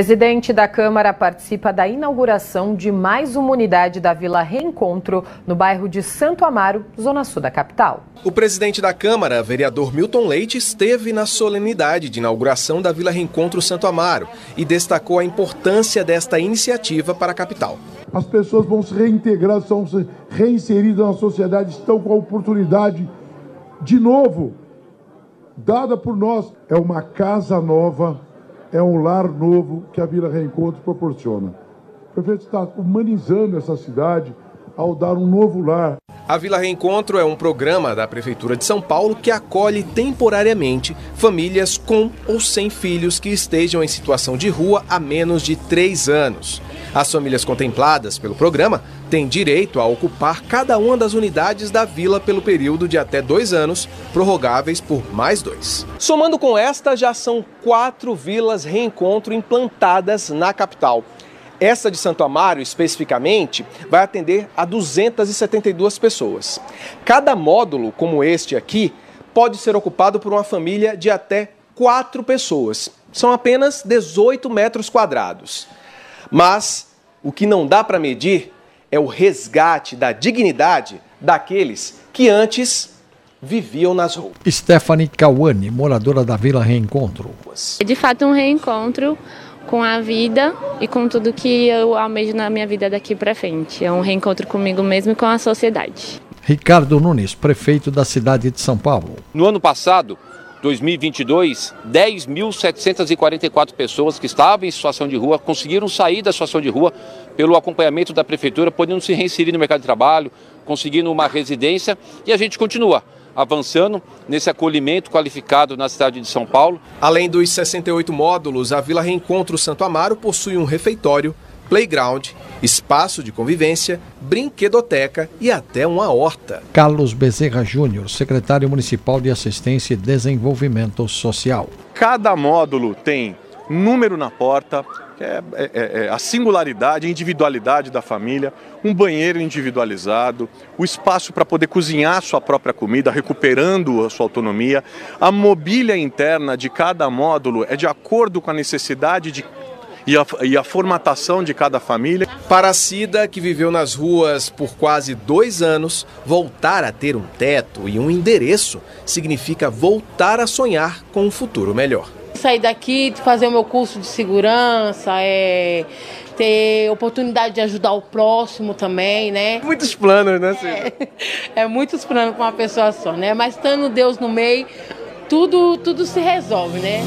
Presidente da Câmara participa da inauguração de mais uma unidade da Vila Reencontro, no bairro de Santo Amaro, zona sul da capital. O presidente da Câmara, vereador Milton Leite, esteve na solenidade de inauguração da Vila Reencontro Santo Amaro e destacou a importância desta iniciativa para a capital. As pessoas vão se reintegrar, são reinseridas na sociedade, estão com a oportunidade de novo dada por nós. É uma casa nova é um lar novo que a Vila Reencontro proporciona. O prefeito está humanizando essa cidade ao dar um novo lar. A Vila Reencontro é um programa da Prefeitura de São Paulo que acolhe temporariamente famílias com ou sem filhos que estejam em situação de rua há menos de três anos. As famílias contempladas pelo programa têm direito a ocupar cada uma das unidades da vila pelo período de até dois anos, prorrogáveis por mais dois. Somando com esta, já são quatro vilas reencontro implantadas na capital. Essa de Santo Amaro, especificamente, vai atender a 272 pessoas. Cada módulo, como este aqui, pode ser ocupado por uma família de até quatro pessoas. São apenas 18 metros quadrados. Mas o que não dá para medir é o resgate da dignidade daqueles que antes viviam nas ruas. Stephanie Kawane, moradora da Vila Reencontro. É de fato um reencontro com a vida e com tudo que eu almejo na minha vida daqui para frente. É um reencontro comigo mesmo e com a sociedade. Ricardo Nunes, prefeito da cidade de São Paulo. No ano passado, 2022, 10.744 pessoas que estavam em situação de rua conseguiram sair da situação de rua pelo acompanhamento da prefeitura, podendo se reinserir no mercado de trabalho, conseguindo uma residência e a gente continua avançando nesse acolhimento qualificado na cidade de São Paulo. Além dos 68 módulos, a Vila Reencontro Santo Amaro possui um refeitório, playground, espaço de convivência, brinquedoteca e até uma horta. Carlos Bezerra Júnior, secretário municipal de Assistência e Desenvolvimento Social. Cada módulo tem número na porta, é, é, é, é, a singularidade, a individualidade da família, um banheiro individualizado, o espaço para poder cozinhar sua própria comida, recuperando a sua autonomia. A mobília interna de cada módulo é de acordo com a necessidade de e a, e a, formatação de cada família. Para a Cida, que viveu nas ruas por quase dois anos, voltar a ter um teto e um endereço significa voltar a sonhar com um futuro melhor. Sair daqui, fazer o meu curso de segurança, é, ter oportunidade de ajudar o próximo também, né? Muitos planos, né, Cida? É, é muitos planos com uma pessoa só, né? Mas estando Deus no meio, tudo, tudo se resolve, né?